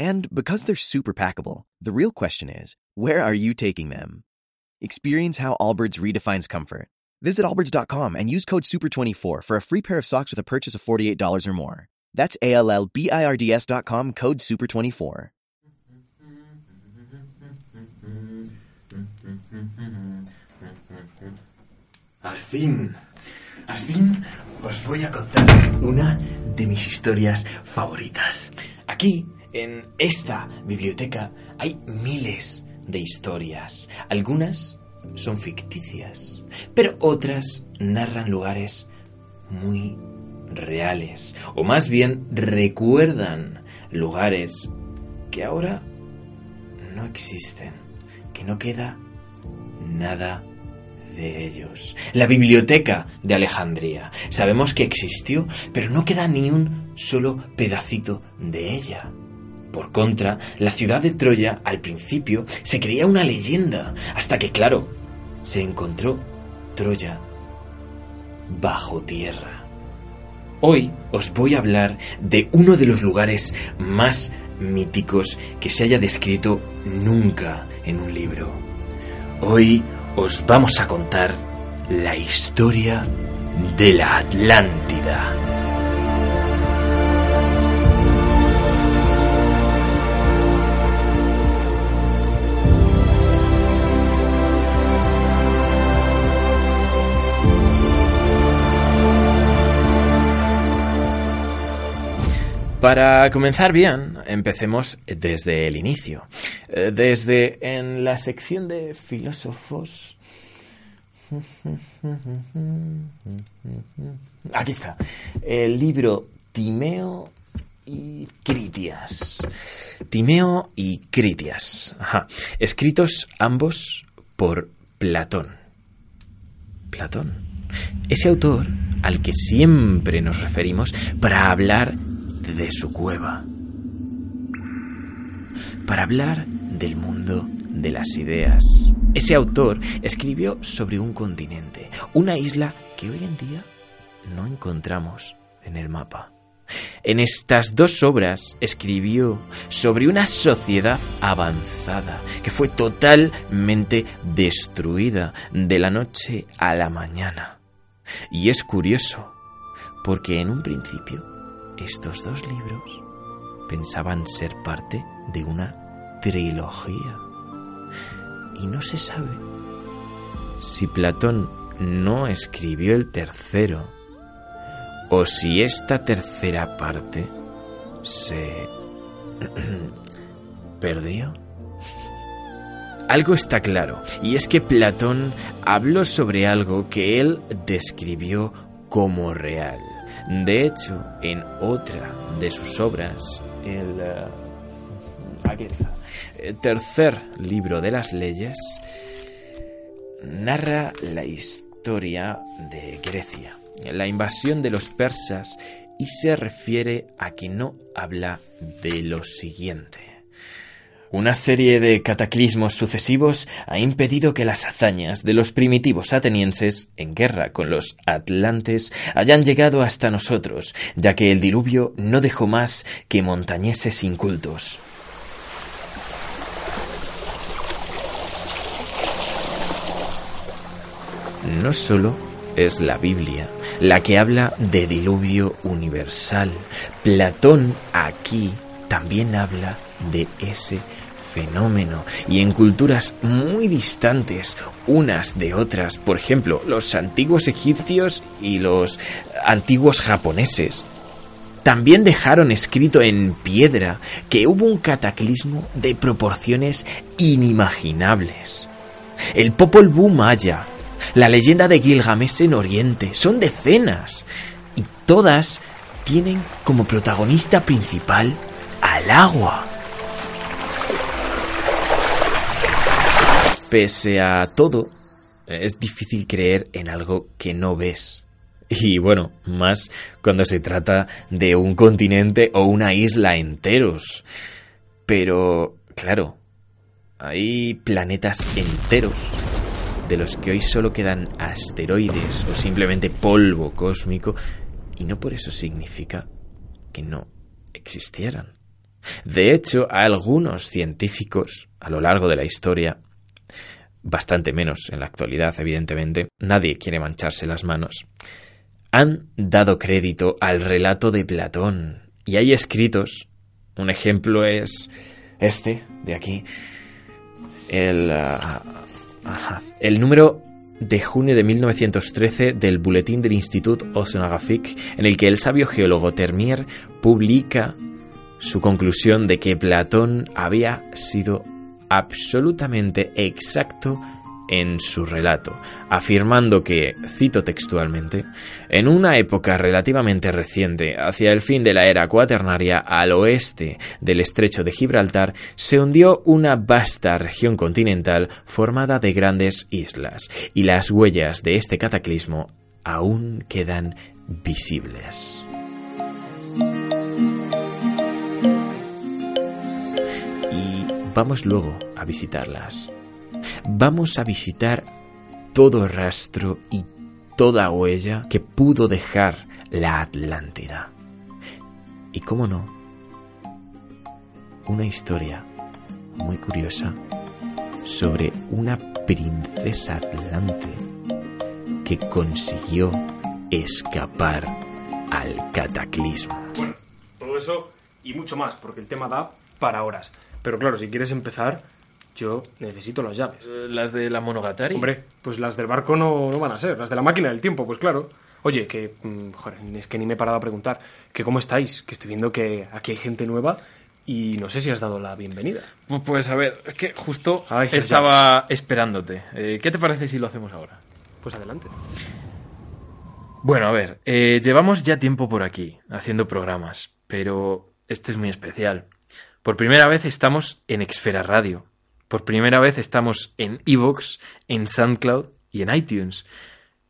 And because they're super packable, the real question is where are you taking them? Experience how Allbirds redefines comfort. Visit allbirds.com and use code SUPER24 for a free pair of socks with a purchase of $48 or more. That's A L L B I R D S.com code SUPER24. Al fin, al fin os voy a contar una de mis historias favoritas. Aquí, en esta biblioteca, hay miles de historias. Algunas son ficticias, pero otras narran lugares muy reales, o más bien recuerdan lugares que ahora no existen, que no queda nada de ellos. La biblioteca de Alejandría. Sabemos que existió, pero no queda ni un solo pedacito de ella. Por contra, la ciudad de Troya al principio se creía una leyenda, hasta que, claro, se encontró Troya bajo tierra. Hoy os voy a hablar de uno de los lugares más míticos que se haya descrito nunca en un libro. Hoy os vamos a contar la historia de la Atlántida. Para comenzar bien, empecemos desde el inicio. Eh, Desde en la sección de filósofos. Aquí está. El libro Timeo y Critias. Timeo y Critias. Escritos ambos por Platón. Platón. Ese autor al que siempre nos referimos para hablar de su cueva. Para hablar del mundo de las ideas. Ese autor escribió sobre un continente, una isla que hoy en día no encontramos en el mapa. En estas dos obras escribió sobre una sociedad avanzada que fue totalmente destruida de la noche a la mañana. Y es curioso, porque en un principio estos dos libros pensaban ser parte de una trilogía. Y no se sabe si Platón no escribió el tercero o si esta tercera parte se perdió. Algo está claro, y es que Platón habló sobre algo que él describió como real. De hecho, en otra de sus obras, el, eh, el tercer libro de las leyes, narra la historia de Grecia, la invasión de los persas y se refiere a que no habla de lo siguiente. Una serie de cataclismos sucesivos ha impedido que las hazañas de los primitivos atenienses en guerra con los atlantes hayan llegado hasta nosotros, ya que el diluvio no dejó más que montañeses incultos. No solo es la Biblia la que habla de diluvio universal. Platón aquí también habla de ese fenómeno y en culturas muy distantes unas de otras, por ejemplo, los antiguos egipcios y los antiguos japoneses, también dejaron escrito en piedra que hubo un cataclismo de proporciones inimaginables. El Popol Vuh maya, la leyenda de Gilgamesh en Oriente, son decenas y todas tienen como protagonista principal al agua. Pese a todo, es difícil creer en algo que no ves. Y bueno, más cuando se trata de un continente o una isla enteros. Pero, claro, hay planetas enteros de los que hoy solo quedan asteroides o simplemente polvo cósmico y no por eso significa que no existieran. De hecho, algunos científicos a lo largo de la historia, bastante menos en la actualidad, evidentemente, nadie quiere mancharse las manos, han dado crédito al relato de Platón. Y hay escritos, un ejemplo es este, de aquí, el, ah, el número de junio de 1913 del Boletín del Institut Oceanographique, en el que el sabio geólogo Termier publica su conclusión de que Platón había sido absolutamente exacto en su relato, afirmando que, cito textualmente, en una época relativamente reciente, hacia el fin de la era cuaternaria, al oeste del estrecho de Gibraltar, se hundió una vasta región continental formada de grandes islas, y las huellas de este cataclismo aún quedan visibles. Vamos luego a visitarlas vamos a visitar todo rastro y toda huella que pudo dejar la Atlántida. Y cómo no, una historia muy curiosa sobre una princesa atlante que consiguió escapar al cataclismo. Bueno, todo eso y mucho más, porque el tema da para horas. Pero claro, si quieres empezar, yo necesito las llaves. Eh, ¿Las de la Monogatari? Hombre, pues las del barco no, no van a ser. Las de la máquina del tiempo, pues claro. Oye, que. Mm, joder, es que ni me he parado a preguntar. Que cómo estáis, que estoy viendo que aquí hay gente nueva y no sé si has dado la bienvenida. Pues a ver, es que justo estaba esperándote. Eh, ¿Qué te parece si lo hacemos ahora? Pues adelante. Bueno, a ver, eh, llevamos ya tiempo por aquí, haciendo programas, pero este es muy especial. Por primera vez estamos en Exfera Radio, por primera vez estamos en Evox, en SoundCloud y en iTunes.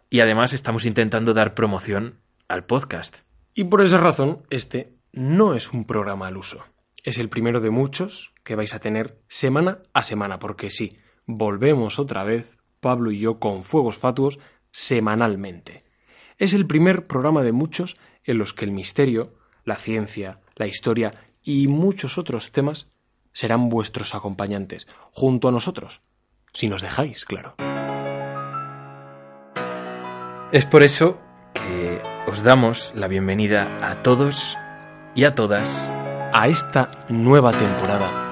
Y además estamos intentando dar promoción al podcast. Y por esa razón, este no es un programa al uso. Es el primero de muchos que vais a tener semana a semana, porque sí, volvemos otra vez, Pablo y yo, con fuegos fatuos semanalmente. Es el primer programa de muchos en los que el misterio, la ciencia, la historia y muchos otros temas serán vuestros acompañantes, junto a nosotros, si nos dejáis, claro. Es por eso que os damos la bienvenida a todos y a todas a esta nueva temporada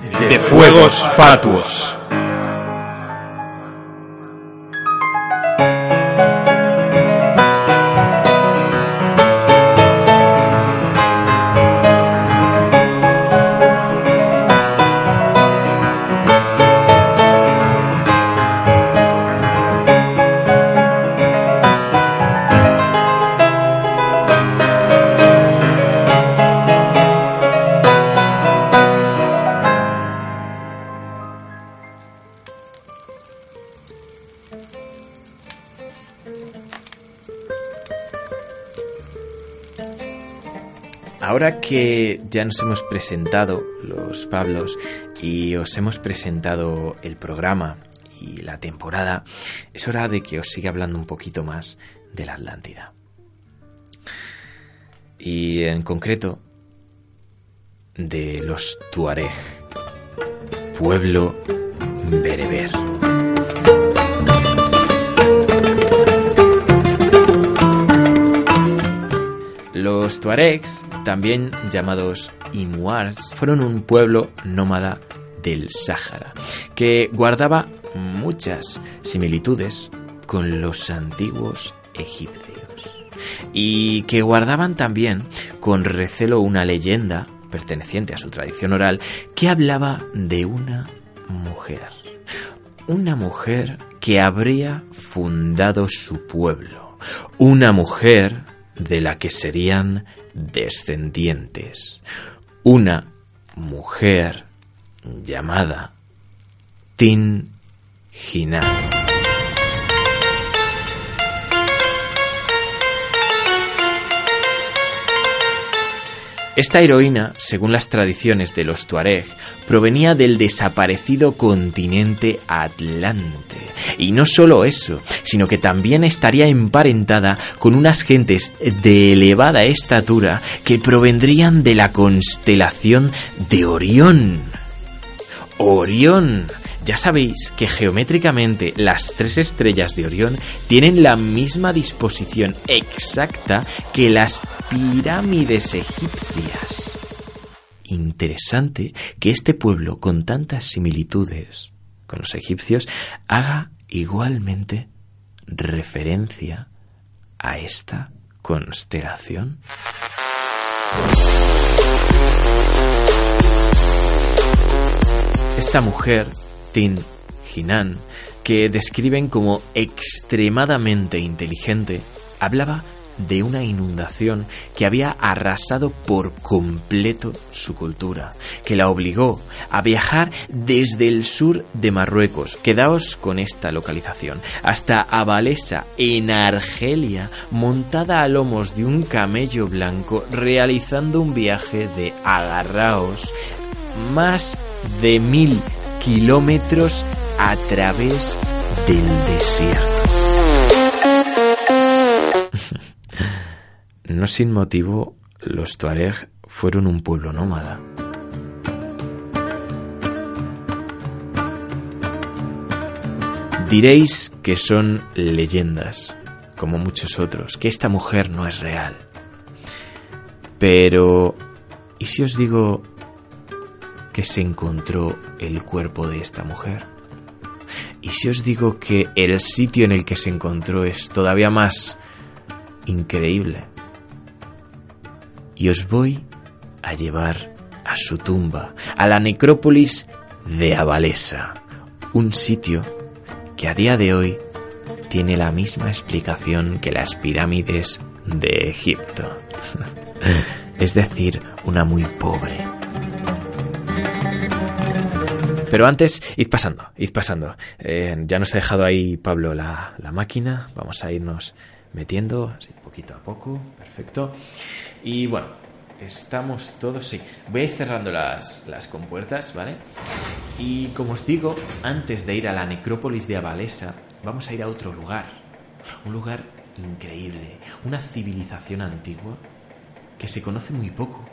de, Fuegos Fatuos. Nos hemos presentado los Pablos y os hemos presentado el programa y la temporada, es hora de que os siga hablando un poquito más de la Atlántida. Y en concreto de los Tuareg, pueblo bereber. Los tuaregs, también llamados imuars, fueron un pueblo nómada del Sáhara, que guardaba muchas similitudes con los antiguos egipcios, y que guardaban también con recelo una leyenda perteneciente a su tradición oral que hablaba de una mujer, una mujer que habría fundado su pueblo, una mujer de la que serían descendientes. Una mujer llamada Tin Hinan. Esta heroína, según las tradiciones de los Tuareg, provenía del desaparecido continente Atlante. Y no solo eso, sino que también estaría emparentada con unas gentes de elevada estatura que provendrían de la constelación de Orión. Orión, ya sabéis que geométricamente las tres estrellas de Orión tienen la misma disposición exacta que las pirámides egipcias. Interesante que este pueblo con tantas similitudes con los egipcios haga igualmente referencia a esta constelación. Esta mujer Tin Hinan, que describen como extremadamente inteligente, hablaba de una inundación que había arrasado por completo su cultura, que la obligó a viajar desde el sur de Marruecos, quedaos con esta localización, hasta Abalesa, en Argelia, montada a lomos de un camello blanco, realizando un viaje de agarraos más de mil kilómetros a través del desierto. no sin motivo, los Tuareg fueron un pueblo nómada. Diréis que son leyendas, como muchos otros, que esta mujer no es real. Pero, ¿y si os digo que se encontró el cuerpo de esta mujer. Y si os digo que el sitio en el que se encontró es todavía más increíble, y os voy a llevar a su tumba, a la necrópolis de Abalesa, un sitio que a día de hoy tiene la misma explicación que las pirámides de Egipto. es decir, una muy pobre. Pero antes, id pasando, id pasando. Eh, ya nos ha dejado ahí Pablo la, máquina. Vamos a irnos metiendo así poquito a poco. Perfecto. Y bueno, estamos todos, sí. Voy a ir cerrando las, las compuertas, ¿vale? Y como os digo, antes de ir a la necrópolis de Avalesa, vamos a ir a otro lugar. Un lugar increíble. Una civilización antigua que se conoce muy poco,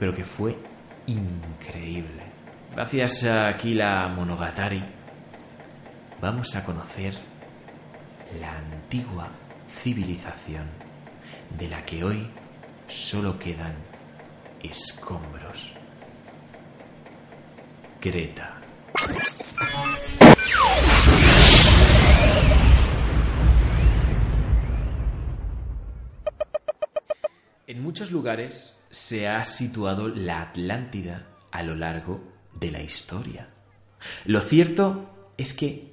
pero que fue increíble. Gracias a Aquila Monogatari, vamos a conocer la antigua civilización de la que hoy solo quedan escombros. Creta. En muchos lugares se ha situado la Atlántida a lo largo de la historia. Lo cierto es que,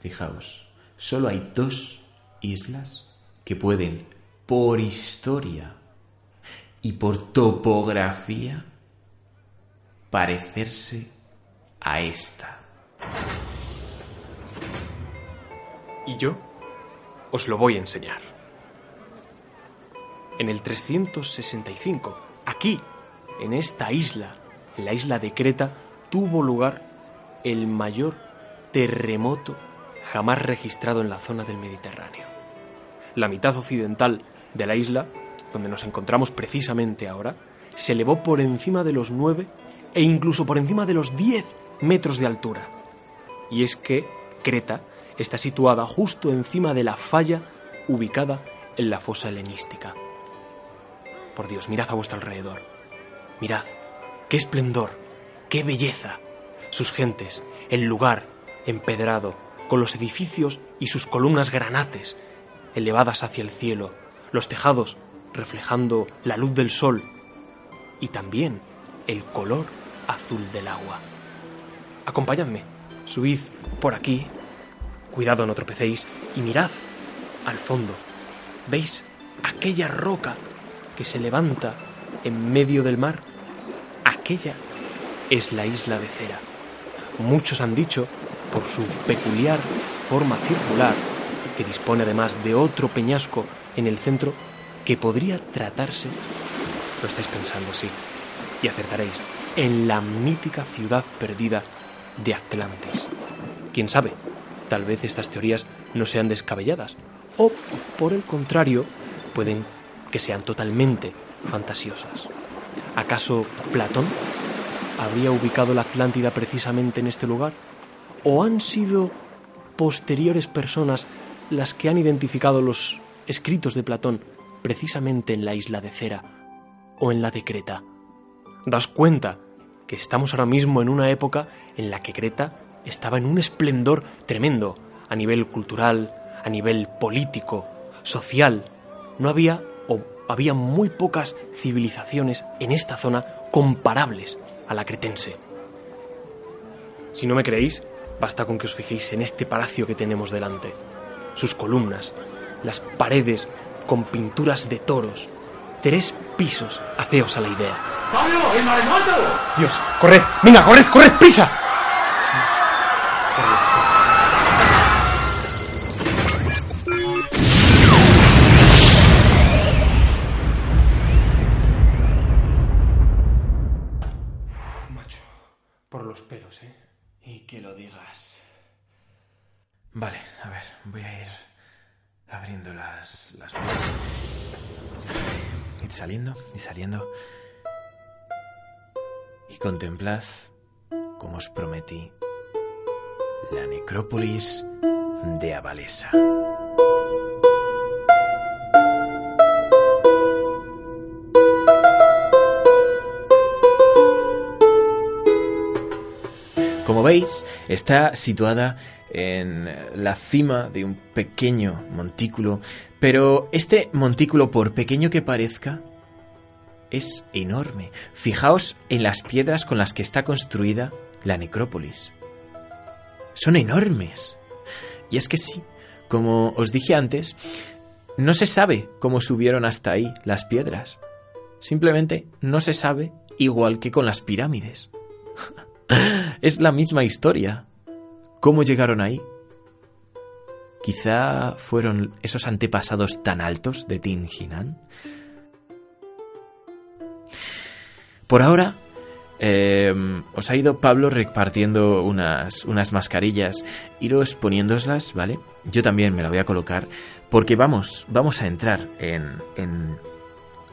fijaos, solo hay dos islas que pueden, por historia y por topografía, parecerse a esta. Y yo os lo voy a enseñar. En el 365, aquí, en esta isla, la isla de Creta tuvo lugar el mayor terremoto jamás registrado en la zona del Mediterráneo. La mitad occidental de la isla, donde nos encontramos precisamente ahora, se elevó por encima de los 9 e incluso por encima de los 10 metros de altura. Y es que Creta está situada justo encima de la falla ubicada en la fosa helenística. Por Dios, mirad a vuestro alrededor. Mirad, qué esplendor, qué belleza. Sus gentes, el lugar empedrado, con los edificios y sus columnas granates, elevadas hacia el cielo, los tejados reflejando la luz del sol y también el color azul del agua. Acompañadme, subid por aquí, cuidado no tropecéis y mirad al fondo. ¿Veis aquella roca que se levanta en medio del mar? Aquella es la isla de Cera, muchos han dicho, por su peculiar forma circular, que dispone además de otro peñasco en el centro, que podría tratarse, lo estáis pensando, sí, y acertaréis, en la mítica ciudad perdida de Atlantis. ¿Quién sabe? Tal vez estas teorías no sean descabelladas, o por el contrario, pueden que sean totalmente fantasiosas. ¿Acaso Platón habría ubicado la Atlántida precisamente en este lugar? ¿O han sido posteriores personas las que han identificado los escritos de Platón precisamente en la isla de Cera o en la de Creta? Daos cuenta que estamos ahora mismo en una época en la que Creta estaba en un esplendor tremendo a nivel cultural, a nivel político, social. No había o había muy pocas civilizaciones en esta zona comparables a la cretense. Si no me creéis, basta con que os fijéis en este palacio que tenemos delante, sus columnas, las paredes con pinturas de toros, tres pisos, haceos a la idea. ¡Pablo, el! Dios, corred, venga, corred, corred, prisa. Como os prometí, la necrópolis de Avalesa. Como veis, está situada en la cima de un pequeño montículo, pero este montículo, por pequeño que parezca, es enorme. Fijaos en las piedras con las que está construida la necrópolis. Son enormes. Y es que sí, como os dije antes, no se sabe cómo subieron hasta ahí las piedras. Simplemente no se sabe igual que con las pirámides. es la misma historia. ¿Cómo llegaron ahí? Quizá fueron esos antepasados tan altos de Tinginan. Por ahora, eh, os ha ido Pablo repartiendo unas, unas mascarillas. Iros poniéndoslas, ¿vale? Yo también me la voy a colocar porque vamos, vamos a entrar en, en,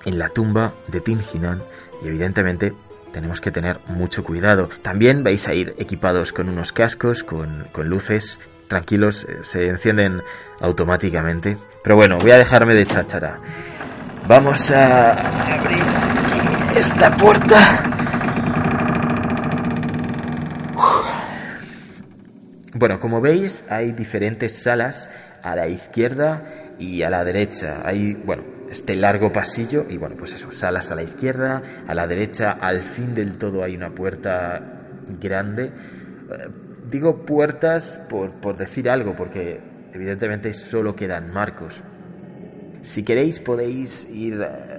en la tumba de Tinginan y evidentemente tenemos que tener mucho cuidado. También vais a ir equipados con unos cascos, con, con luces. Tranquilos, eh, se encienden automáticamente. Pero bueno, voy a dejarme de cháchara. Vamos a abrir esta puerta. Bueno, como veis, hay diferentes salas a la izquierda y a la derecha. Hay, bueno, este largo pasillo y bueno, pues eso, salas a la izquierda, a la derecha, al fin del todo hay una puerta grande. Eh, digo puertas por, por decir algo, porque evidentemente solo quedan marcos. Si queréis podéis ir eh,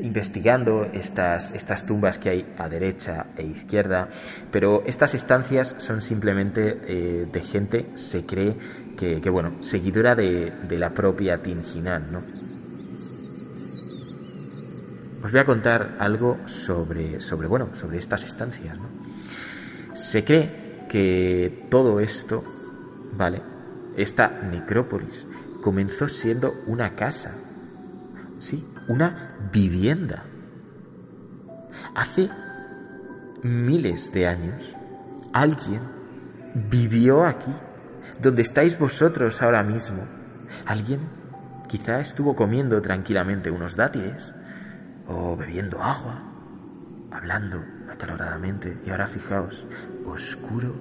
investigando estas, estas tumbas que hay a derecha e izquierda, pero estas estancias son simplemente eh, de gente, se cree que, bueno, seguidora de, de la propia Tinginan, ¿no? Os voy a contar algo sobre, sobre, bueno, sobre estas estancias. ¿no? Se cree que todo esto, ¿vale? Esta necrópolis comenzó siendo una casa, ¿sí? Una vivienda. Hace miles de años, alguien vivió aquí, donde estáis vosotros ahora mismo. Alguien quizá estuvo comiendo tranquilamente unos dátiles o bebiendo agua, hablando acaloradamente. Y ahora fijaos, oscuro,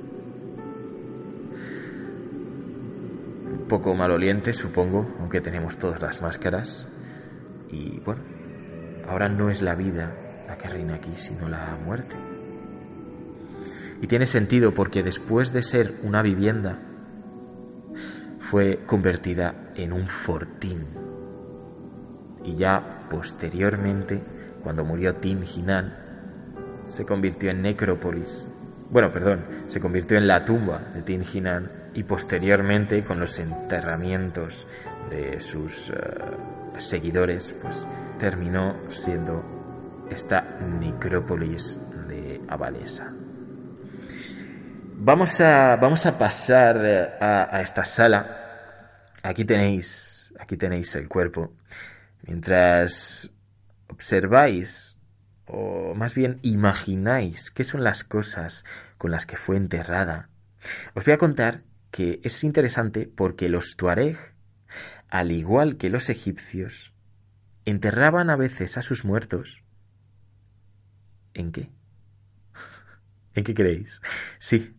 un poco maloliente, supongo, aunque tenemos todas las máscaras. Y bueno, ahora no es la vida la que reina aquí, sino la muerte. Y tiene sentido porque después de ser una vivienda, fue convertida en un fortín. Y ya posteriormente, cuando murió Tim Hinan, se convirtió en necrópolis bueno, perdón, se convirtió en la tumba de Tinginan y posteriormente con los enterramientos de sus eh, seguidores, pues terminó siendo esta necrópolis de Avalesa. Vamos a, vamos a pasar eh, a, a esta sala. Aquí tenéis, aquí tenéis el cuerpo. Mientras observáis, o más bien imagináis qué son las cosas con las que fue enterrada, os voy a contar que es interesante porque los tuareg, al igual que los egipcios, enterraban a veces a sus muertos. ¿En qué? ¿En qué creéis? Sí,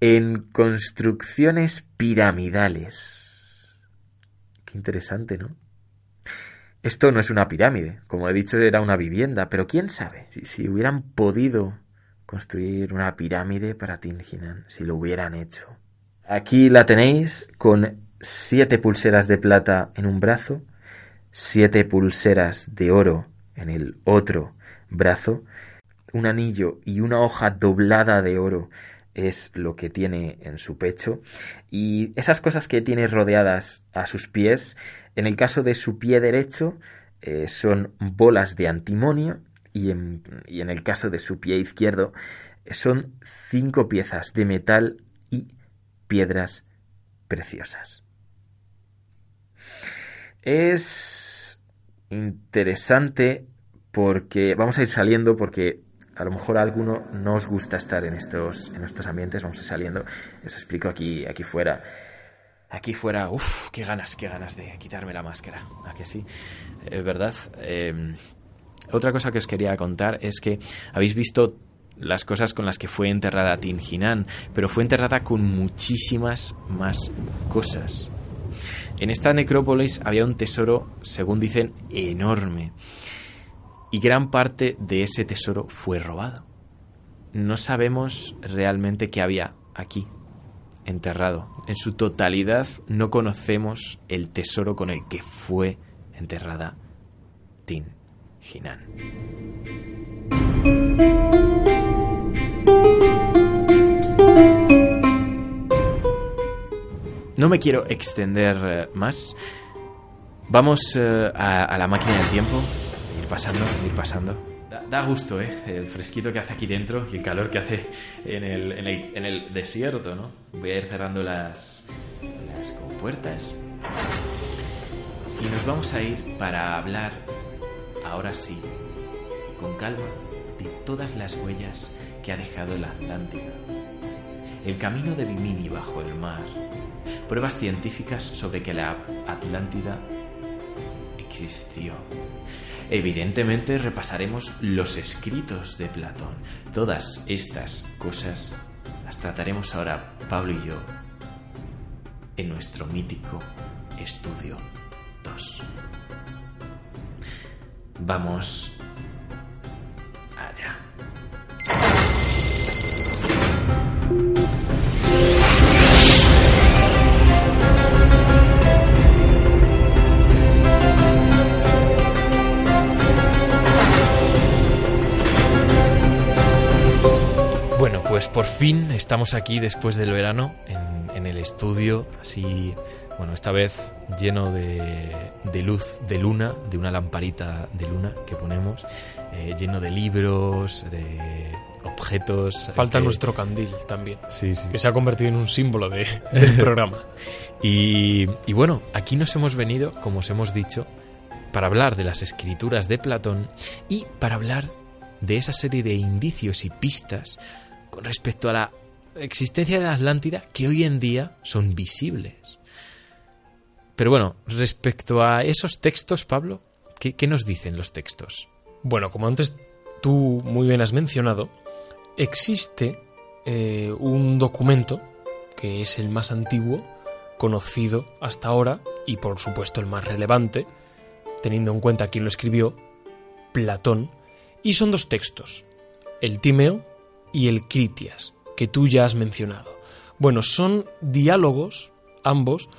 en construcciones piramidales. Qué interesante, ¿no? Esto no es una pirámide, como he dicho, era una vivienda, pero quién sabe si, hubieran podido construir una pirámide para Tinginan, si lo hubieran hecho. Aquí la tenéis con siete pulseras de plata en un brazo, siete pulseras de oro en el otro brazo, un anillo y una hoja doblada de oro es lo que tiene en su pecho y esas cosas que tiene rodeadas a sus pies, en el caso de su pie derecho eh, son bolas de antimonio y en, y en el caso de su pie izquierdo eh, son cinco piezas de metal y piedras preciosas. Es interesante porque vamos a ir saliendo porque a lo mejor a alguno no os gusta estar en estos, en estos ambientes, vamos a ir saliendo, os explico aquí, aquí fuera. Aquí fuera, uff, qué ganas, qué ganas de quitarme la máscara. ¿A que sí? Es verdad. Em, otra cosa que os quería contar es que habéis visto las cosas con las que fue enterrada Tinginan, pero fue enterrada con muchísimas más cosas. En esta necrópolis había un tesoro, según dicen, enorme y gran parte de ese tesoro fue robado. No sabemos realmente qué había aquí, enterrado. En su totalidad no conocemos el tesoro con el que fue enterrada Tin Jinan. No me quiero extender eh, más. Vamos eh, a la máquina del tiempo pasando, ir pasando. Da, gusto, ¿eh? El fresquito que hace aquí dentro y el calor que hace en el, el, el desierto, ¿no? Voy a ir cerrando las, las compuertas. Y nos vamos a ir para hablar, ahora sí, y con calma, de todas las huellas que ha dejado la Atlántida. El camino de Bimini bajo el mar. Pruebas científicas sobre que la Atlántida existió Evidentemente repasaremos los escritos de Platón. Todas estas cosas las trataremos ahora Pablo y yo en nuestro mítico estudio 2. Vamos allá. Pues por fin estamos aquí después del verano en, el estudio, así, bueno, esta vez lleno de, luz de luna, de una lamparita de luna que ponemos, eh, lleno de libros, de objetos. Falta nuestro candil también, sí, sí. que se ha convertido en un símbolo de, del programa. y, y bueno, aquí nos hemos venido, como os hemos dicho, para hablar de las escrituras de Platón y para hablar de esa serie de indicios y pistas respecto a la existencia de Atlántida que hoy en día son visibles. Pero bueno, respecto a esos textos, Pablo, ¿qué, nos dicen los textos? Bueno, como antes tú muy bien has mencionado, existe eh, un documento que es el más antiguo conocido hasta ahora y por supuesto el más relevante, teniendo en cuenta quién lo escribió, Platón, y son dos textos, el Tímeo y el Critias, que tú ya has mencionado. Bueno, son diálogos, ambos,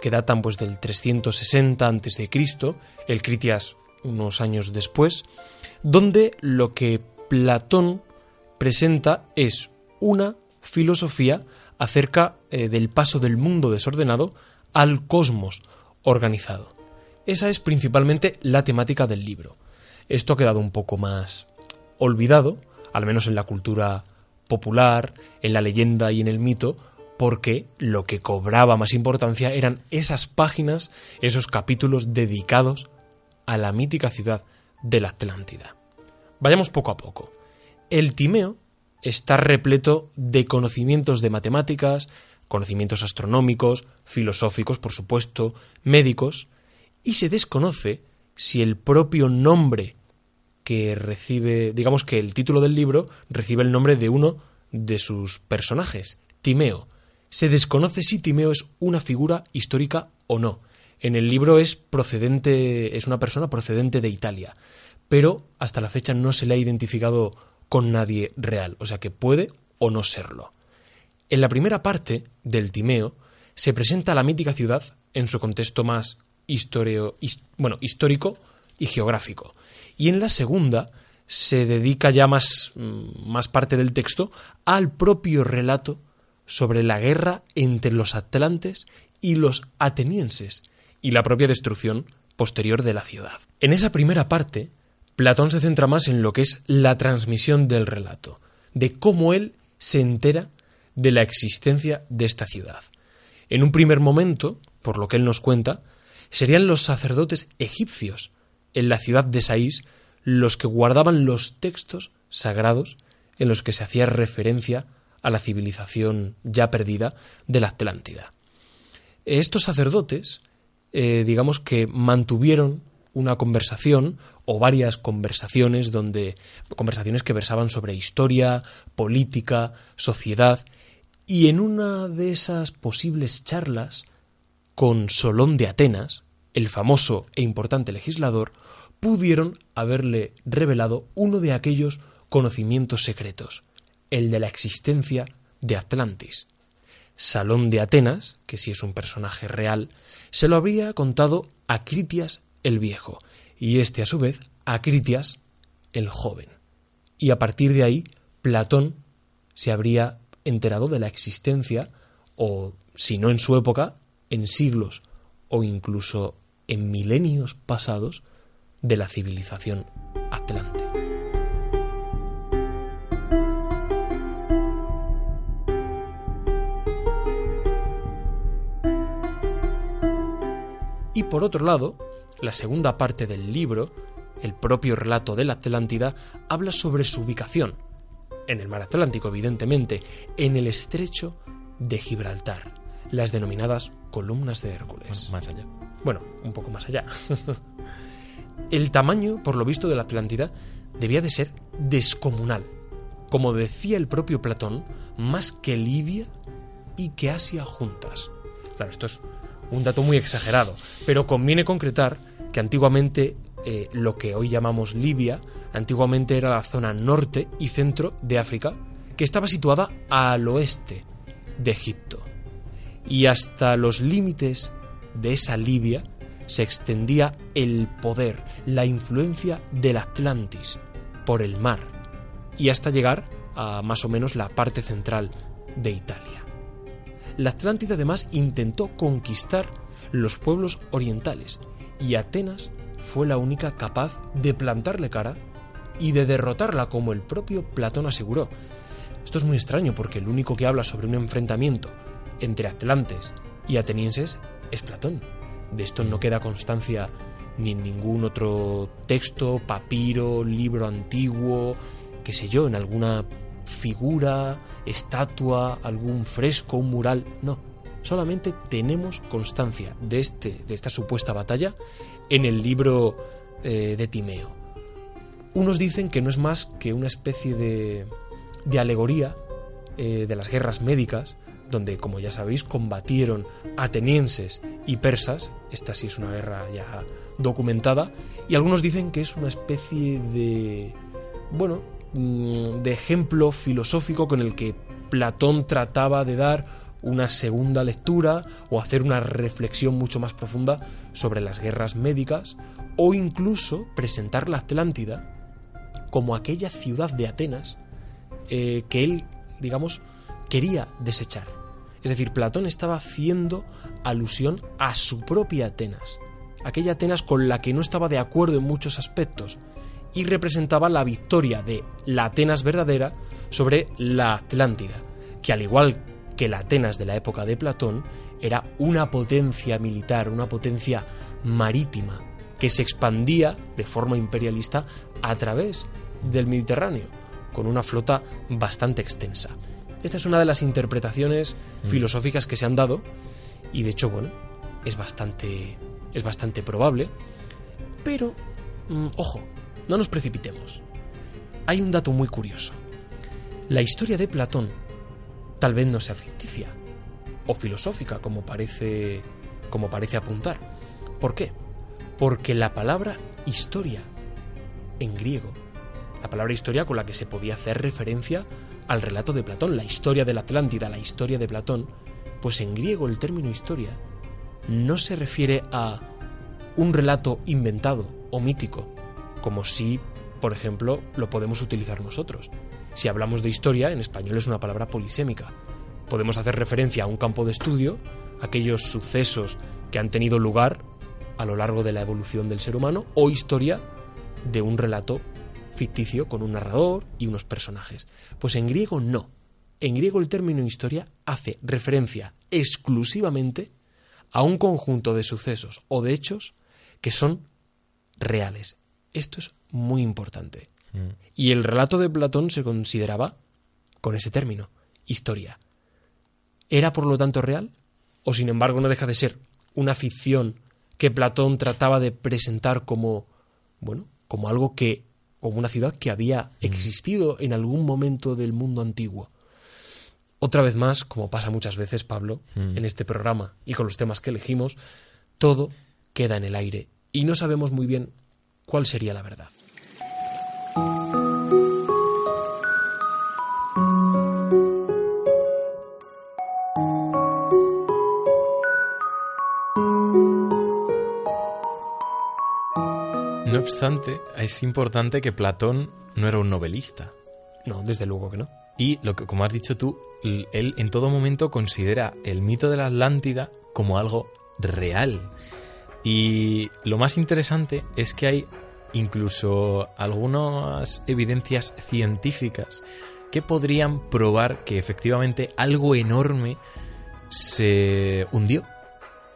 que datan pues del 360 a.C., el Critias unos años después, donde lo que Platón presenta es una filosofía acerca eh, del paso del mundo desordenado al cosmos organizado. Esa es principalmente la temática del libro. Esto ha quedado un poco más olvidado, al menos en la cultura popular, en la leyenda y en el mito, porque lo que cobraba más importancia eran esas páginas, esos capítulos dedicados a la mítica ciudad de la Atlántida. Vayamos poco a poco. El Timeo está repleto de conocimientos de matemáticas, conocimientos astronómicos, filosóficos, por supuesto, médicos, y se desconoce si el propio nombre que recibe, digamos que el título del libro recibe el nombre de uno de sus personajes, Timeo. Se desconoce si Timeo es una figura histórica o no. En el libro es procedente, es una persona procedente de Italia, pero hasta la fecha no se le ha identificado con nadie real, o sea que puede o no serlo. En la primera parte del Timeo se presenta la mítica ciudad en su contexto más histórico y geográfico. Y en la segunda se dedica ya más, mm, más parte del texto al propio relato sobre la guerra entre los atlantes y los atenienses y la propia destrucción posterior de la ciudad. En esa primera parte, Platón se centra más en lo que es la transmisión del relato, de cómo él se entera de la existencia de esta ciudad. En un primer momento, por lo que él nos cuenta, serían los sacerdotes egipcios en la ciudad de Saís los que guardaban los textos sagrados en los que se hacía referencia a la civilización ya perdida de la Atlántida. Estos sacerdotes, eh, digamos que mantuvieron una conversación o varias conversaciones donde conversaciones que versaban sobre historia, política, sociedad y en una de esas posibles charlas con Solón de Atenas, el famoso e importante legislador, pudieron haberle revelado uno de aquellos conocimientos secretos, el de la existencia de Atlantis. Salón de Atenas, que si es un personaje real, se lo habría contado a Critias el viejo, y este a su vez a Critias el joven. Y a partir de ahí, Platón se habría enterado de la existencia, o si no en su época, en siglos o incluso en milenios pasados, de la civilización atlante. Y por otro lado, la segunda parte del libro, el propio relato de la Atlántida, habla sobre su ubicación, en el mar Atlántico evidentemente, en el estrecho de Gibraltar, las denominadas columnas de Hércules. más allá. Bueno, un poco más allá. el tamaño, por lo visto, de la Atlántida debía de ser descomunal. Como decía el propio Platón, más que Libia y que Asia juntas. Claro, esto es un dato muy exagerado, pero conviene concretar que antiguamente eh, lo que hoy llamamos Libia, antiguamente era la zona norte y centro de África, que estaba situada al oeste de Egipto. Y hasta los límites de esa Libia se extendía el poder, la influencia del Atlantis por el mar, y hasta llegar a más o menos la parte central de Italia la Atlántida además intentó conquistar los pueblos orientales y Atenas fue la única capaz de plantarle cara y de derrotarla como el propio Platón aseguró. Esto es muy extraño porque el único que habla sobre un enfrentamiento entre atlantes y atenienses es Platón. De esto no queda constancia ni en ningún otro texto, papiro, libro antiguo, qué sé yo, en alguna figura, estatua, algún fresco, un mural, no. Solamente tenemos constancia de, este, de esta supuesta batalla en el libro eh, de Timeo. Unos dicen que no es más que una especie de, de alegoría eh, de las guerras médicas, donde, como ya sabéis, combatieron atenienses y persas, esta sí es una guerra ya documentada, y algunos dicen que es una especie de, bueno, Mm, de ejemplo filosófico con el que Platón trataba de dar una segunda lectura o hacer una reflexión mucho más profunda sobre las guerras médicas o incluso presentar la Atlántida como aquella ciudad de Atenas eh, que él, digamos, quería desechar. Es decir, Platón estaba haciendo alusión a su propia Atenas, aquella Atenas con la que no estaba de acuerdo en muchos aspectos, y representaba la victoria de la Atenas verdadera sobre la Atlántida, que al igual que la Atenas de la época de Platón, era una potencia militar, una potencia marítima, que se expandía de forma imperialista a través del Mediterráneo, con una flota bastante extensa. Esta es una de las interpretaciones Mm. filosóficas que se han dado, y de hecho, bueno, es bastante, es bastante probable, pero, mm, ojo, no nos precipitemos. Hay un dato muy curioso. La historia de Platón tal vez no sea ficticia o filosófica como parece como parece apuntar. ¿Por qué? Porque la palabra historia en griego, la palabra historia con la que se podía hacer referencia al relato de Platón, la historia de la Atlántida, la historia de Platón, pues en griego el término historia no se refiere a un relato inventado o mítico, como si, por ejemplo, lo podemos utilizar nosotros. Si hablamos de historia, en español es una palabra polisémica. Podemos hacer referencia a un campo de estudio, aquellos sucesos que han tenido lugar a lo largo de la evolución del ser humano, o historia de un relato ficticio con un narrador y unos personajes. Pues en griego no. En griego el término historia hace referencia exclusivamente a un conjunto de sucesos o de hechos que son reales. Esto es muy importante. Y el relato de Platón se consideraba con ese término, historia. ¿Era por lo tanto real? ¿O sin embargo no deja de ser una ficción que Platón trataba de presentar como, bueno, como algo que, como una ciudad que había existido en algún momento del mundo antiguo? Otra vez más, como pasa muchas veces, Pablo, en este programa y con los temas que elegimos, todo queda en el aire y no sabemos muy bien cuál sería la verdad. Obstante, es importante que Platón no era un novelista. No, desde luego que no. Y lo que, como has dicho tú, él en todo momento considera el mito de la Atlántida como algo real. Y lo más interesante es que hay incluso algunas evidencias científicas que podrían probar que efectivamente algo enorme se hundió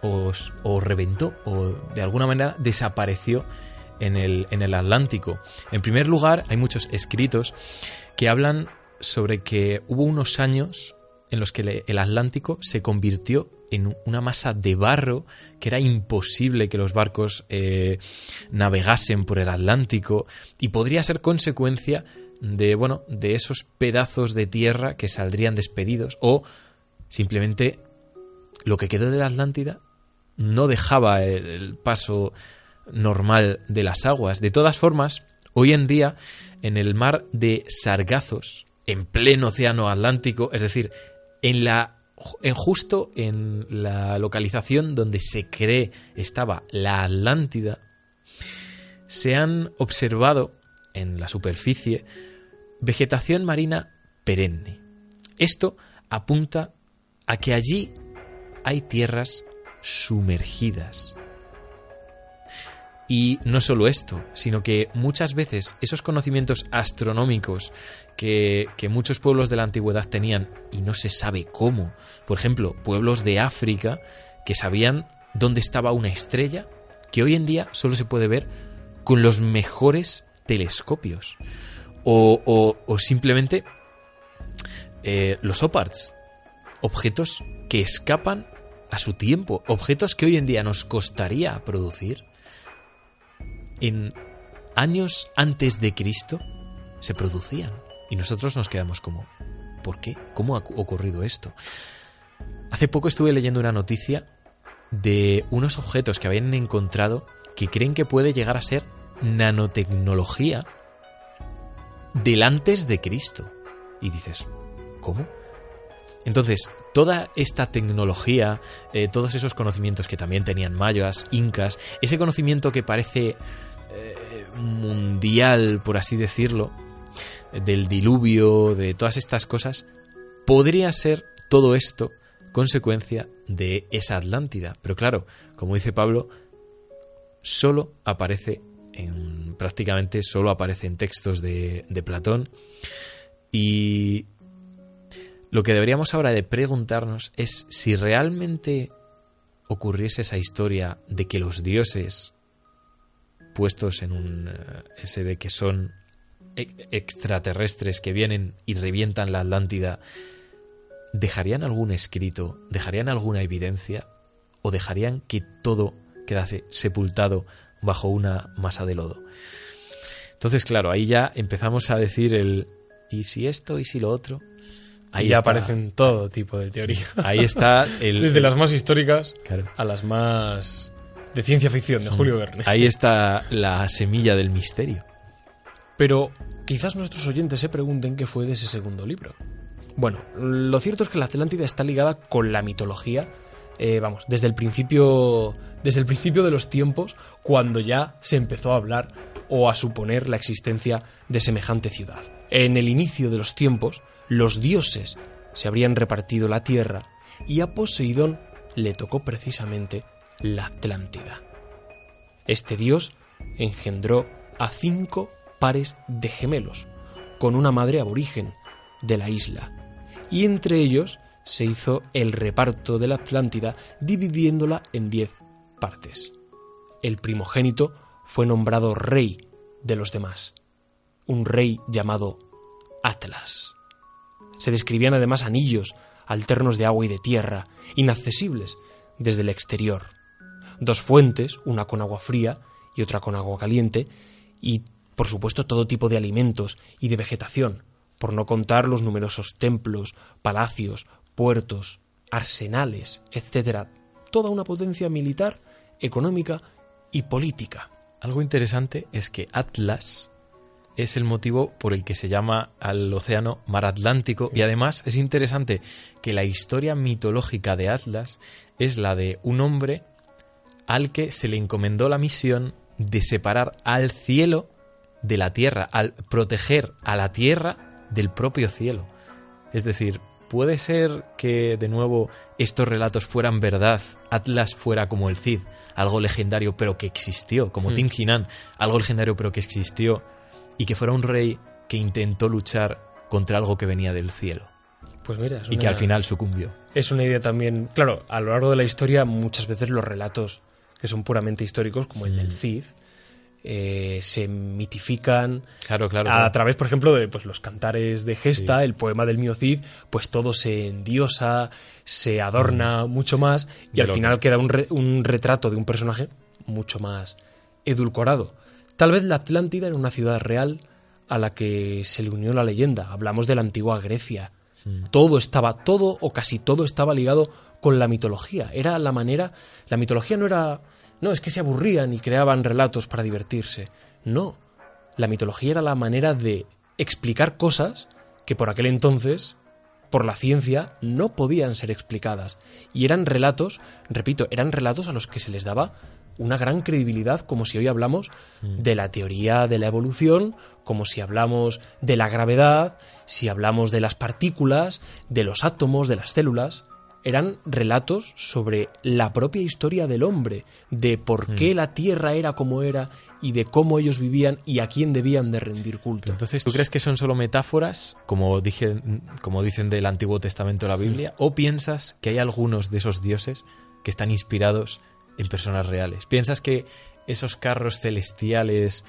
o reventó o de alguna manera desapareció en el, en el Atlántico. En primer lugar, hay muchos escritos que hablan sobre que hubo unos años en los que el Atlántico se convirtió en una masa de barro que era imposible que los barcos eh, navegasen por el Atlántico y podría ser consecuencia de bueno de esos pedazos de tierra que saldrían despedidos o simplemente lo que quedó de la Atlántida no dejaba el paso normal de las aguas. De todas formas, hoy en día, en el mar de Sargazos, en pleno océano Atlántico, es decir, en la en justo en la localización donde se cree estaba la Atlántida, se han observado en la superficie vegetación marina perenne. Esto apunta a que allí hay tierras sumergidas. Y no solo esto, sino que muchas veces esos conocimientos astronómicos que, que, muchos pueblos de la antigüedad tenían y no se sabe cómo, por ejemplo, pueblos de África que sabían dónde estaba una estrella, que hoy en día solo se puede ver con los mejores telescopios. O, o, simplemente eh, los OPARTs, objetos que escapan a su tiempo, objetos que hoy en día nos costaría producir, en años antes de Cristo se producían. Y nosotros nos quedamos como, ¿por qué? ¿Cómo ha ocurrido esto? Hace poco estuve leyendo una noticia de unos objetos que habían encontrado que creen que puede llegar a ser nanotecnología del antes de Cristo. Y dices, ¿cómo? Entonces, toda esta tecnología, eh, todos esos conocimientos que también tenían mayas, incas, ese conocimiento que parece eh, mundial, por así decirlo, del diluvio, de todas estas cosas, podría ser todo esto consecuencia de esa Atlántida. Pero claro, como dice Pablo, solo aparece en prácticamente solo aparece en textos de, de Platón y lo que deberíamos ahora de preguntarnos es si realmente ocurriese esa historia de que los dioses puestos en un eh, ese de que son e- extraterrestres que vienen y revientan la Atlántida dejarían algún escrito, dejarían alguna evidencia o dejarían que todo quedase sepultado bajo una masa de lodo. Entonces, claro, ahí ya empezamos a decir el ¿y si esto y si lo otro? Ahí ya aparecen todo tipo de teorías. Ahí está el Desde las más históricas Claro. a las más de ciencia ficción, de Julio Verne. Ahí está la semilla del misterio. Pero quizás nuestros oyentes se pregunten qué fue de ese segundo libro. Bueno, lo cierto es que la Atlántida está ligada con la mitología, eh, vamos, desde el principio, desde el principio de los tiempos, cuando ya se empezó a hablar o a suponer la existencia de semejante ciudad. En el inicio de los tiempos, los dioses se habrían repartido la tierra y a Poseidón le tocó precisamente la Atlántida. Este dios engendró a cinco pares de gemelos, con una madre aborigen de la isla, y entre ellos se hizo el reparto de la Atlántida dividiéndola en diez partes. El primogénito fue nombrado rey de los demás, un rey llamado Atlas. Se describían además anillos alternos de agua y de tierra, inaccesibles desde el exterior. Dos fuentes, una con agua fría y otra con agua caliente, y por supuesto todo tipo de alimentos y de vegetación, por no contar los numerosos templos, palacios, puertos, arsenales, etc. Toda una potencia militar, económica y política. Algo interesante es que Atlas es el motivo por el que se llama al océano Mar Atlántico y además es interesante que la historia mitológica de Atlas es la de un hombre al que se le encomendó la misión de separar al cielo de la tierra, al proteger a la tierra del propio cielo. Es decir, puede ser que de nuevo estos relatos fueran verdad, Atlas fuera como el Cid, algo legendario pero que existió, como Hmm. Tim Hinan, algo legendario pero que existió, y que fuera un rey que intentó luchar contra algo que venía del cielo Pues mira, es y que al final sucumbió. Es una idea también. Claro, a lo largo de la historia, muchas veces los relatos que son puramente históricos, como el del Cid, eh, se mitifican Claro, claro. a través, por ejemplo, de pues, los cantares de Gesta, el poema del mío Cid, pues todo se endiosa, se adorna mucho más y De al final queda un, re- un retrato de un personaje mucho más edulcorado. Tal vez la Atlántida era una ciudad real a la que se le unió la leyenda. Hablamos de la antigua Grecia. Todo estaba, todo o casi todo estaba ligado con la mitología. Era la manera. La mitología no era. No, es que se aburrían y creaban relatos para divertirse. No. La mitología era la manera de explicar cosas que por aquel entonces, por la ciencia, no podían ser explicadas. Y eran relatos, repito, eran relatos a los que se les daba una gran credibilidad, como si hoy hablamos de la teoría de la evolución, como si hablamos de la gravedad, si hablamos de las partículas, de los átomos, de las células. Eran relatos sobre la propia historia del hombre, de por qué la Tierra era como era y de cómo ellos vivían y a quién debían de rendir culto. Entonces, ¿tú crees que son solo metáforas, como, dije, como dicen del Antiguo Testamento de la Biblia? ¿O piensas que hay algunos de esos dioses que están inspirados en personas reales? ¿Piensas que esos carros celestiales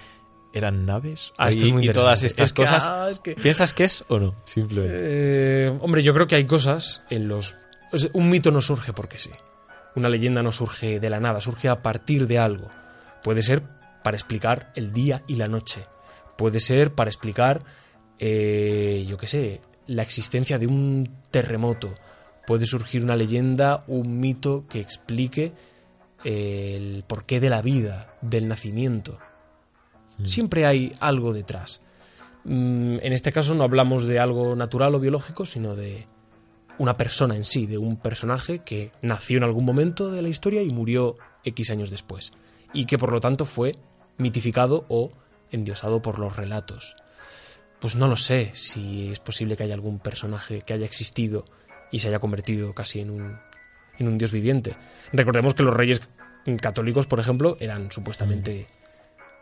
eran naves? Ah, esto y, es muy y todas estas Es que, cosas. ah, es que- ¿Piensas que es o no? Simplemente. Eh, hombre, yo creo que hay cosas en los... un mito no surge porque sí. Una leyenda no surge de la nada, surge a partir de algo. Puede ser para explicar el día y la noche. Puede ser para explicar, eh, yo qué sé, la existencia de un terremoto. Puede surgir una leyenda, un mito que explique eh, el porqué de la vida, del nacimiento. Siempre hay algo detrás. Mm, En este caso no hablamos de algo natural o biológico, sino de una persona en sí, de un personaje que nació en algún momento de la historia y murió X años después, y que por lo tanto fue mitificado o endiosado por los relatos. pues no lo sé si es posible que haya algún personaje que haya existido y se haya convertido casi en un, en un dios viviente. Recordemos que los reyes católicos, por ejemplo, eran supuestamente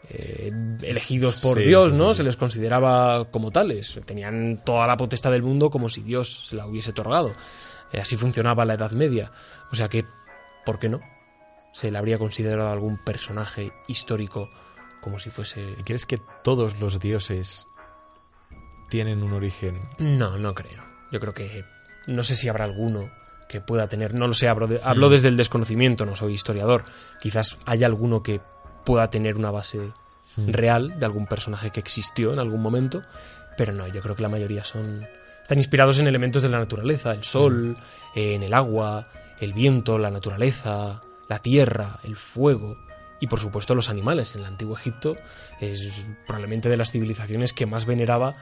eh, elegidos por Sí, Dios, ¿no? sí. Se les consideraba como tales. Tenían toda la potestad del mundo como si Dios se la hubiese otorgado. Eh, así funcionaba la Edad Media. O sea que, ¿por qué no? Se le habría considerado algún personaje histórico como si fuese... ¿Y ¿Crees que todos los dioses tienen un origen? No, no creo. Yo creo que no sé si habrá alguno que pueda tener, no lo sé, hablo, de- hablo desde el desconocimiento, no soy historiador. Quizás haya alguno que pueda tener una base real de algún personaje que existió en algún momento, pero no, yo creo que la mayoría son están inspirados en elementos de la naturaleza, el sol, eh, en el agua, el viento, la naturaleza, la tierra, el fuego y por supuesto los animales. En el antiguo Egipto es probablemente de las civilizaciones que más veneraba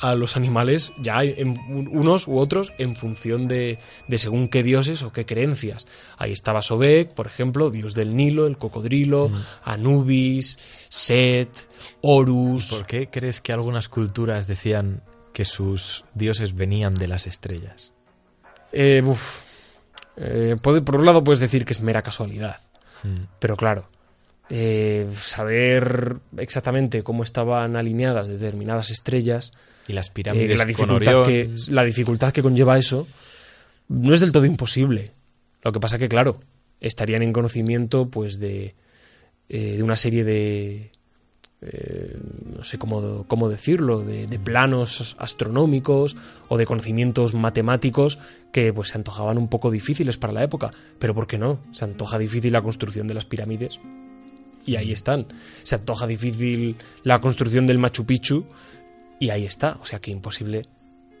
a los animales, ya en unos u otros, en función de, de según qué dioses o qué creencias. Ahí estaba Sobek, por ejemplo, dios del Nilo, el cocodrilo, Anubis, Set, Horus. ¿Por qué crees que algunas culturas decían que sus dioses venían de las estrellas? Eh, uf. Eh, por un lado puedes decir que es mera casualidad, Mm. pero claro, eh, saber exactamente cómo estaban alineadas determinadas estrellas, Y las eh, pirámides la, con dificultad que, la dificultad que conlleva eso, no es del todo imposible. Lo que pasa que, claro, estarían en conocimiento pues de, eh, de una serie de... eh, no sé cómo, cómo decirlo, de, de planos astronómicos o de conocimientos matemáticos que pues se antojaban un poco difíciles para la época. Pero ¿por qué no? Se antoja difícil la construcción de las pirámides y ahí están. Se antoja difícil la construcción del Machu Picchu y ahí está. O sea que imposible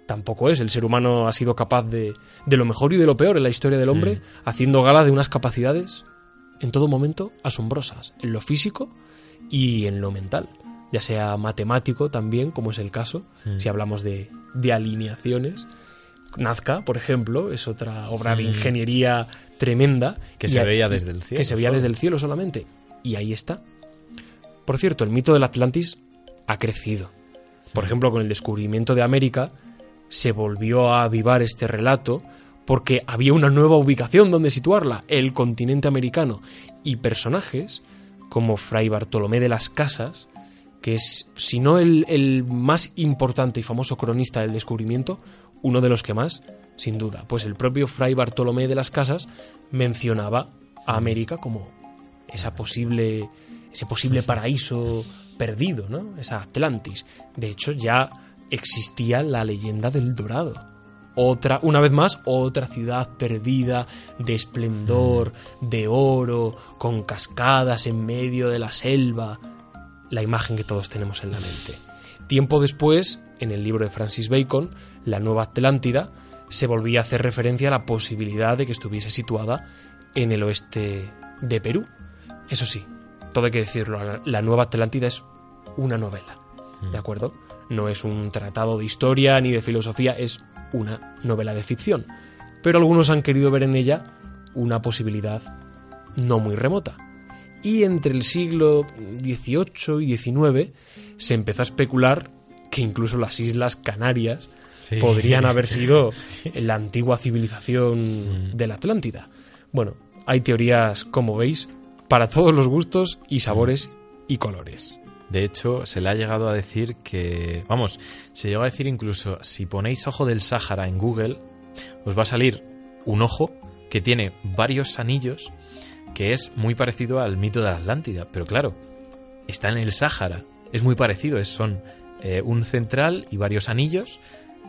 tampoco es. El ser humano ha sido capaz de, de lo mejor y de lo peor en la historia del hombre, haciendo gala de unas capacidades en todo momento asombrosas, en lo físico y en lo mental. Ya sea matemático también, como es el caso, si hablamos de, de alineaciones. Nazca, por ejemplo, es otra obra de ingeniería tremenda. Que se a- veía desde el cielo Que se veía solo. desde el cielo solamente. Y ahí está. Por cierto, el mito del Atlantis ha crecido. Por ejemplo, con el descubrimiento de América se volvió a avivar este relato porque había una nueva ubicación donde situarla, el continente americano, y personajes como Fray Bartolomé de las Casas, que es, si no el, el más importante y famoso cronista del descubrimiento, uno de los que más, sin duda, pues el propio Fray Bartolomé de las Casas mencionaba a América como esa posible, ese posible paraíso perdido, ¿no? Esa Atlantis. De hecho, ya existía la leyenda del Dorado. Otra, una vez más, otra ciudad perdida de esplendor, de oro, con cascadas en medio de la selva. La imagen que todos tenemos en la mente. Tiempo después, en el libro de Francis Bacon, La Nueva Atlántida, se volvía a hacer referencia a la posibilidad de que estuviese situada en el oeste de Perú. Eso sí, todo hay que decirlo, la- Nueva Atlántida es una novela, ¿de acuerdo? No es un tratado de historia ni de filosofía, es una novela de ficción. Pero algunos han querido ver en ella una posibilidad no muy remota. Y entre el siglo XVIII y XIX se empezó a especular que incluso las Islas Canarias Sí. podrían haber sido la antigua civilización de la Atlántida. Bueno, hay teorías, como veis, para todos los gustos y sabores y colores. De hecho, se le ha llegado a decir que, vamos, se llegó a decir incluso, si ponéis ojo del Sáhara en Google, os va a salir un ojo que tiene varios anillos, que es muy parecido al mito de la Atlántida. Pero claro, está en el Sáhara, es muy parecido, son eh, un central y varios anillos,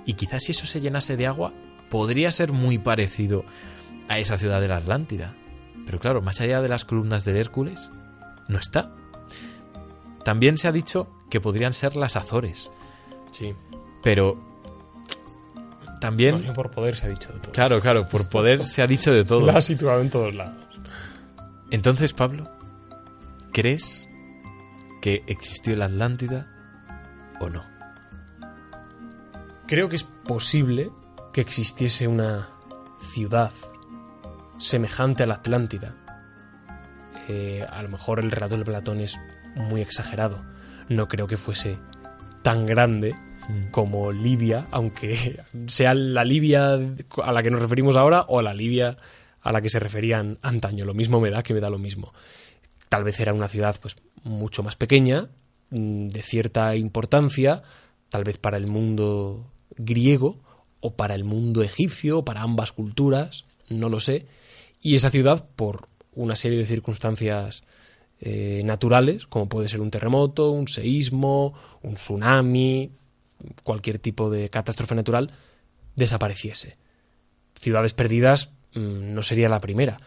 y quizás si eso se llenase de agua, podría ser muy parecido a esa ciudad de la Atlántida. Pero claro, más allá de las columnas del Hércules, no está. También se ha dicho que podrían ser las Azores, Sí. pero también, por poder se ha dicho de todo. claro, claro, por poder se ha dicho de todo. La ha situado en todos lados. Entonces, Pablo, ¿crees que existió la Atlántida o no? Creo que es posible que existiese una ciudad semejante a la Atlántida. Eh, a lo mejor el relato de Platón es muy exagerado. No creo que fuese tan grande como Libia, aunque sea la Libia a la que nos referimos ahora o la Libia a la que se referían antaño. Lo mismo me da que me da lo mismo. Tal vez era una ciudad pues mucho más pequeña, mm, de cierta importancia, tal vez para el mundo griego o para el mundo egipcio, o para ambas culturas, no lo sé. Y esa ciudad, por una serie de circunstancias eh, naturales, como puede ser un terremoto, un seísmo, un tsunami, cualquier tipo de catástrofe natural, desapareciese. Ciudades perdidas mm, no sería la primera.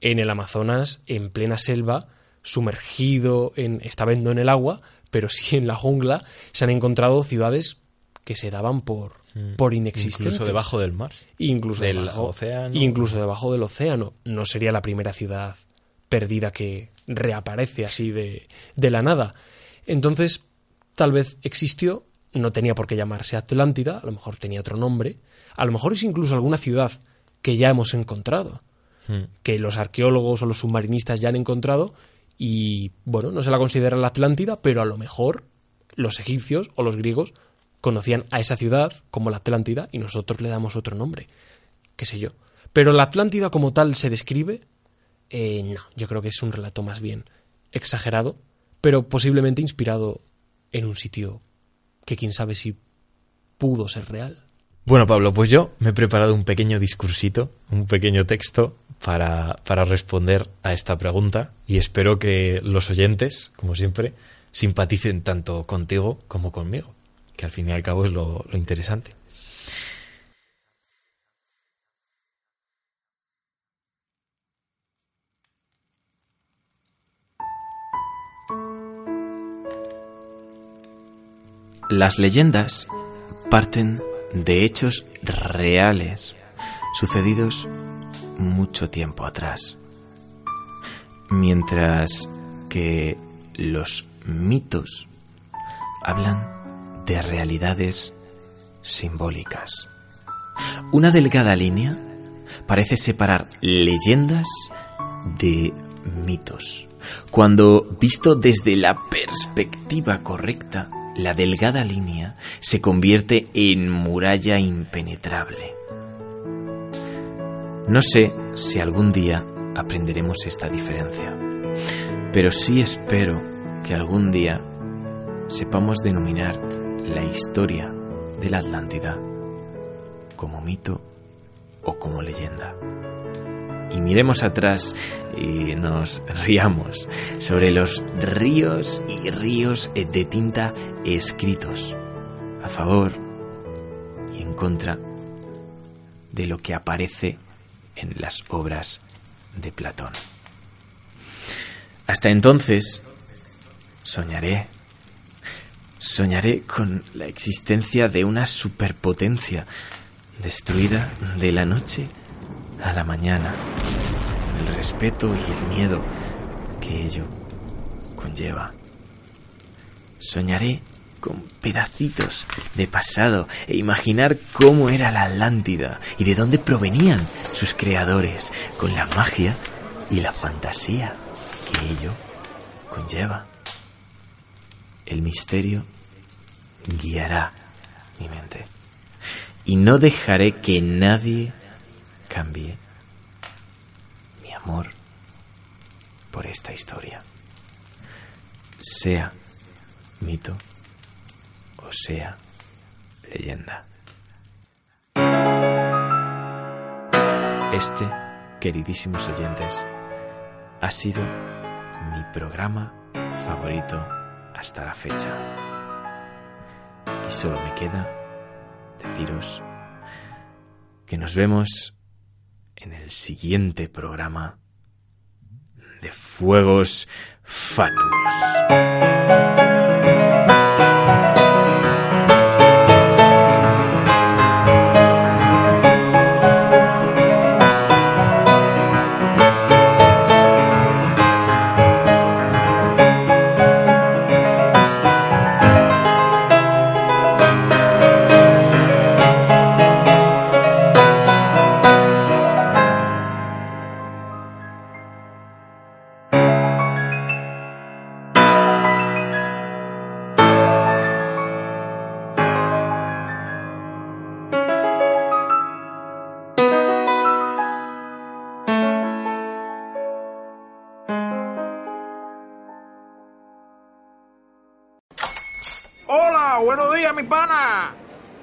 En el Amazonas, en plena selva, sumergido en. estaba en el agua, pero sí en la jungla, se han encontrado ciudades que se daban por. Por inexistentes. Incluso debajo del mar. Incluso del debajo, océano. Incluso debajo del océano. No sería la primera ciudad perdida que reaparece así de, de la nada. Entonces, tal vez existió, no tenía por qué llamarse Atlántida, a lo mejor tenía otro nombre, a lo mejor es incluso alguna ciudad que ya hemos encontrado, Hmm. que los arqueólogos o los submarinistas ya han encontrado y, bueno, no se la considera la Atlántida, pero a lo mejor los egipcios o los griegos conocían a esa ciudad como la Atlántida y nosotros le damos otro nombre, qué sé yo. Pero la Atlántida como tal se describe, eh, no, yo creo que es un relato más bien exagerado, pero posiblemente inspirado en un sitio que quién sabe si pudo ser real. Bueno, Pablo, pues yo me he preparado un pequeño discursito, un pequeño texto para, para responder a esta pregunta y espero que los oyentes, como siempre, simpaticen tanto contigo como conmigo, que al fin y al cabo es lo, lo interesante. Las leyendas parten de hechos reales sucedidos mucho tiempo atrás, mientras que los mitos hablan de realidades simbólicas. Una delgada línea parece separar leyendas de mitos. Cuando visto desde la perspectiva correcta, la delgada línea se convierte en muralla impenetrable. No sé si algún día aprenderemos esta diferencia, pero sí espero que algún día sepamos denominar la historia de la Atlántida como mito o como leyenda. Y miremos atrás y nos riamos sobre los ríos y ríos de tinta escritos a favor y en contra de lo que aparece en las obras de Platón. Hasta entonces, soñaré, soñaré con la existencia de una superpotencia destruida de la noche a la mañana, el respeto y el miedo que ello conlleva. Soñaré con pedacitos de pasado e imaginar cómo era la Atlántida y de dónde provenían sus creadores, con la magia y la fantasía que ello conlleva. El misterio guiará mi mente y no dejaré que nadie cambie mi amor por esta historia. Sea mito o sea leyenda. Este, queridísimos oyentes, ha sido mi programa favorito hasta la fecha. Y solo me queda deciros que nos vemos en el siguiente programa de Fuegos Fatuos.